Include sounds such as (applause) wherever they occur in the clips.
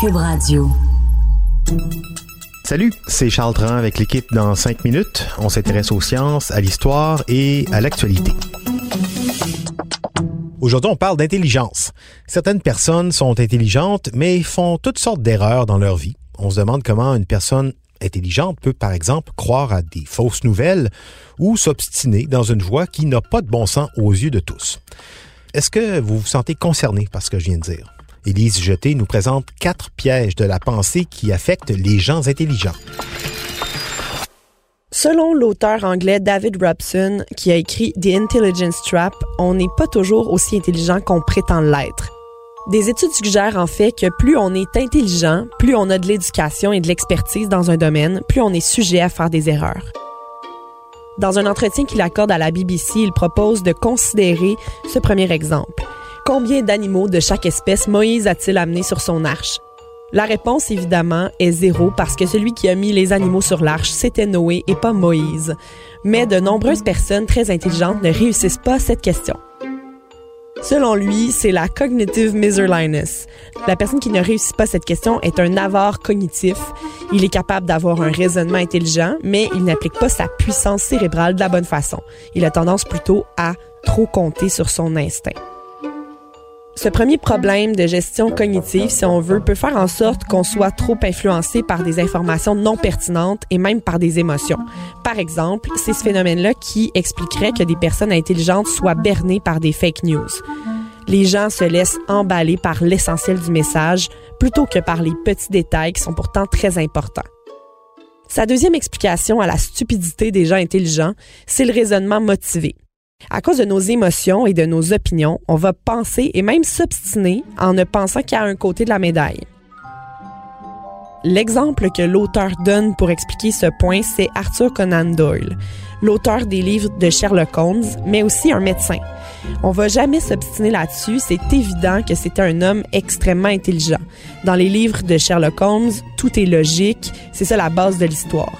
Cube Radio. Salut, c'est Charles Tran avec l'équipe dans 5 minutes. On s'intéresse aux sciences, à l'histoire et à l'actualité. Aujourd'hui, on parle d'intelligence. Certaines personnes sont intelligentes, mais font toutes sortes d'erreurs dans leur vie. On se demande comment une personne intelligente peut, par exemple, croire à des fausses nouvelles ou s'obstiner dans une voie qui n'a pas de bon sens aux yeux de tous. Est-ce que vous vous sentez concerné par ce que je viens de dire? Élise Jeté nous présente quatre pièges de la pensée qui affectent les gens intelligents. Selon l'auteur anglais David Robson, qui a écrit The Intelligence Trap, on n'est pas toujours aussi intelligent qu'on prétend l'être. Des études suggèrent en fait que plus on est intelligent, plus on a de l'éducation et de l'expertise dans un domaine, plus on est sujet à faire des erreurs. Dans un entretien qu'il accorde à la BBC, il propose de considérer ce premier exemple. Combien d'animaux de chaque espèce Moïse a-t-il amené sur son arche? La réponse, évidemment, est zéro parce que celui qui a mis les animaux sur l'arche, c'était Noé et pas Moïse. Mais de nombreuses personnes très intelligentes ne réussissent pas cette question. Selon lui, c'est la cognitive miserliness. La personne qui ne réussit pas cette question est un avare cognitif. Il est capable d'avoir un raisonnement intelligent, mais il n'applique pas sa puissance cérébrale de la bonne façon. Il a tendance plutôt à trop compter sur son instinct. Ce premier problème de gestion cognitive, si on veut, peut faire en sorte qu'on soit trop influencé par des informations non pertinentes et même par des émotions. Par exemple, c'est ce phénomène-là qui expliquerait que des personnes intelligentes soient bernées par des fake news. Les gens se laissent emballer par l'essentiel du message plutôt que par les petits détails qui sont pourtant très importants. Sa deuxième explication à la stupidité des gens intelligents, c'est le raisonnement motivé. À cause de nos émotions et de nos opinions, on va penser et même s'obstiner en ne pensant qu'à un côté de la médaille. L'exemple que l'auteur donne pour expliquer ce point, c'est Arthur Conan Doyle, l'auteur des livres de Sherlock Holmes, mais aussi un médecin. On va jamais s'obstiner là-dessus, c'est évident que c'était un homme extrêmement intelligent. Dans les livres de Sherlock Holmes, tout est logique, c'est ça la base de l'histoire.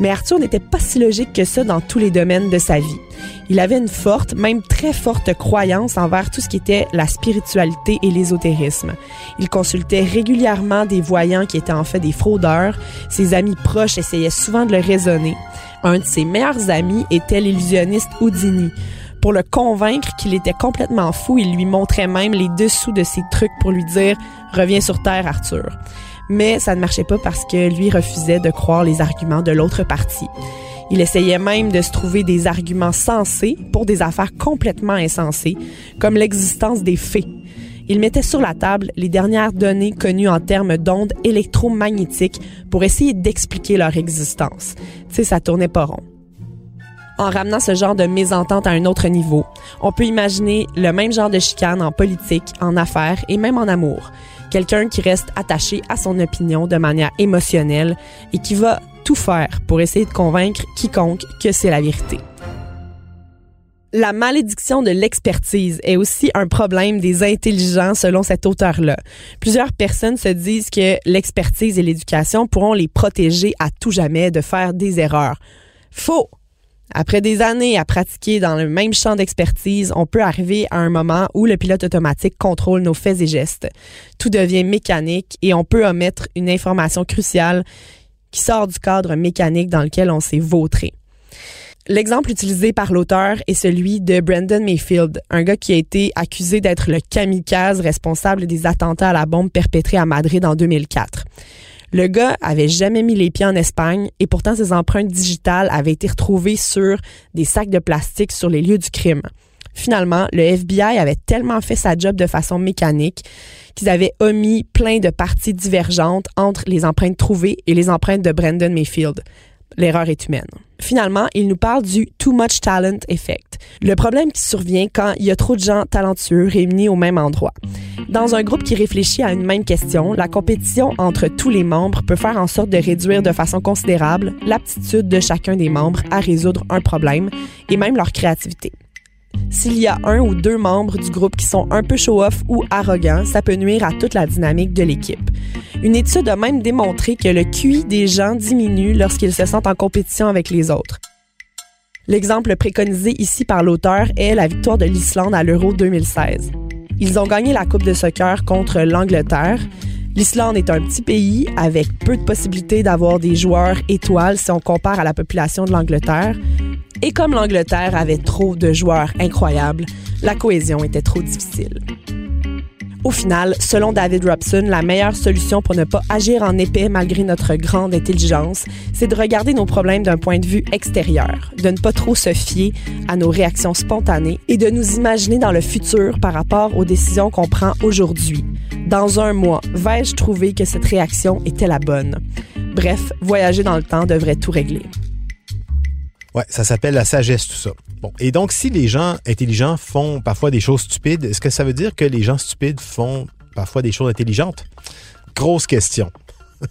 Mais Arthur n'était pas si logique que ça dans tous les domaines de sa vie. Il avait une forte, même très forte croyance envers tout ce qui était la spiritualité et l'ésotérisme. Il consultait régulièrement des voyants qui étaient en fait des fraudeurs. Ses amis proches essayaient souvent de le raisonner. Un de ses meilleurs amis était l'illusionniste Houdini. Pour le convaincre qu'il était complètement fou, il lui montrait même les dessous de ses trucs pour lui dire Reviens sur Terre, Arthur mais ça ne marchait pas parce que lui refusait de croire les arguments de l'autre partie. Il essayait même de se trouver des arguments sensés pour des affaires complètement insensées, comme l'existence des fées. Il mettait sur la table les dernières données connues en termes d'ondes électromagnétiques pour essayer d'expliquer leur existence. Tu sais, ça tournait pas rond. En ramenant ce genre de mésentente à un autre niveau, on peut imaginer le même genre de chicane en politique, en affaires et même en amour quelqu'un qui reste attaché à son opinion de manière émotionnelle et qui va tout faire pour essayer de convaincre quiconque que c'est la vérité. La malédiction de l'expertise est aussi un problème des intelligents selon cet auteur-là. Plusieurs personnes se disent que l'expertise et l'éducation pourront les protéger à tout jamais de faire des erreurs. Faux! Après des années à pratiquer dans le même champ d'expertise, on peut arriver à un moment où le pilote automatique contrôle nos faits et gestes. Tout devient mécanique et on peut omettre une information cruciale qui sort du cadre mécanique dans lequel on s'est vautré. L'exemple utilisé par l'auteur est celui de Brandon Mayfield, un gars qui a été accusé d'être le kamikaze responsable des attentats à la bombe perpétrés à Madrid en 2004. Le gars avait jamais mis les pieds en Espagne et pourtant ses empreintes digitales avaient été retrouvées sur des sacs de plastique sur les lieux du crime. Finalement, le FBI avait tellement fait sa job de façon mécanique qu'ils avaient omis plein de parties divergentes entre les empreintes trouvées et les empreintes de Brandon Mayfield. L'erreur est humaine. Finalement, il nous parle du too much talent effect, le problème qui survient quand il y a trop de gens talentueux réunis au même endroit. Dans un groupe qui réfléchit à une même question, la compétition entre tous les membres peut faire en sorte de réduire de façon considérable l'aptitude de chacun des membres à résoudre un problème et même leur créativité. S'il y a un ou deux membres du groupe qui sont un peu show-off ou arrogants, ça peut nuire à toute la dynamique de l'équipe. Une étude a même démontré que le QI des gens diminue lorsqu'ils se sentent en compétition avec les autres. L'exemple préconisé ici par l'auteur est la victoire de l'Islande à l'Euro 2016. Ils ont gagné la Coupe de soccer contre l'Angleterre. L'Islande est un petit pays avec peu de possibilités d'avoir des joueurs étoiles si on compare à la population de l'Angleterre. Et comme l'Angleterre avait trop de joueurs incroyables, la cohésion était trop difficile. Au final, selon David Robson, la meilleure solution pour ne pas agir en épais malgré notre grande intelligence, c'est de regarder nos problèmes d'un point de vue extérieur, de ne pas trop se fier à nos réactions spontanées et de nous imaginer dans le futur par rapport aux décisions qu'on prend aujourd'hui. Dans un mois, vais-je trouver que cette réaction était la bonne? Bref, voyager dans le temps devrait tout régler. Ouais, ça s'appelle la sagesse, tout ça. Bon. Et donc, si les gens intelligents font parfois des choses stupides, est-ce que ça veut dire que les gens stupides font parfois des choses intelligentes? Grosse question. (laughs)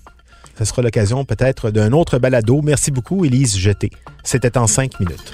Ce sera l'occasion peut-être d'un autre balado. Merci beaucoup, Élise Jeté. C'était en cinq minutes.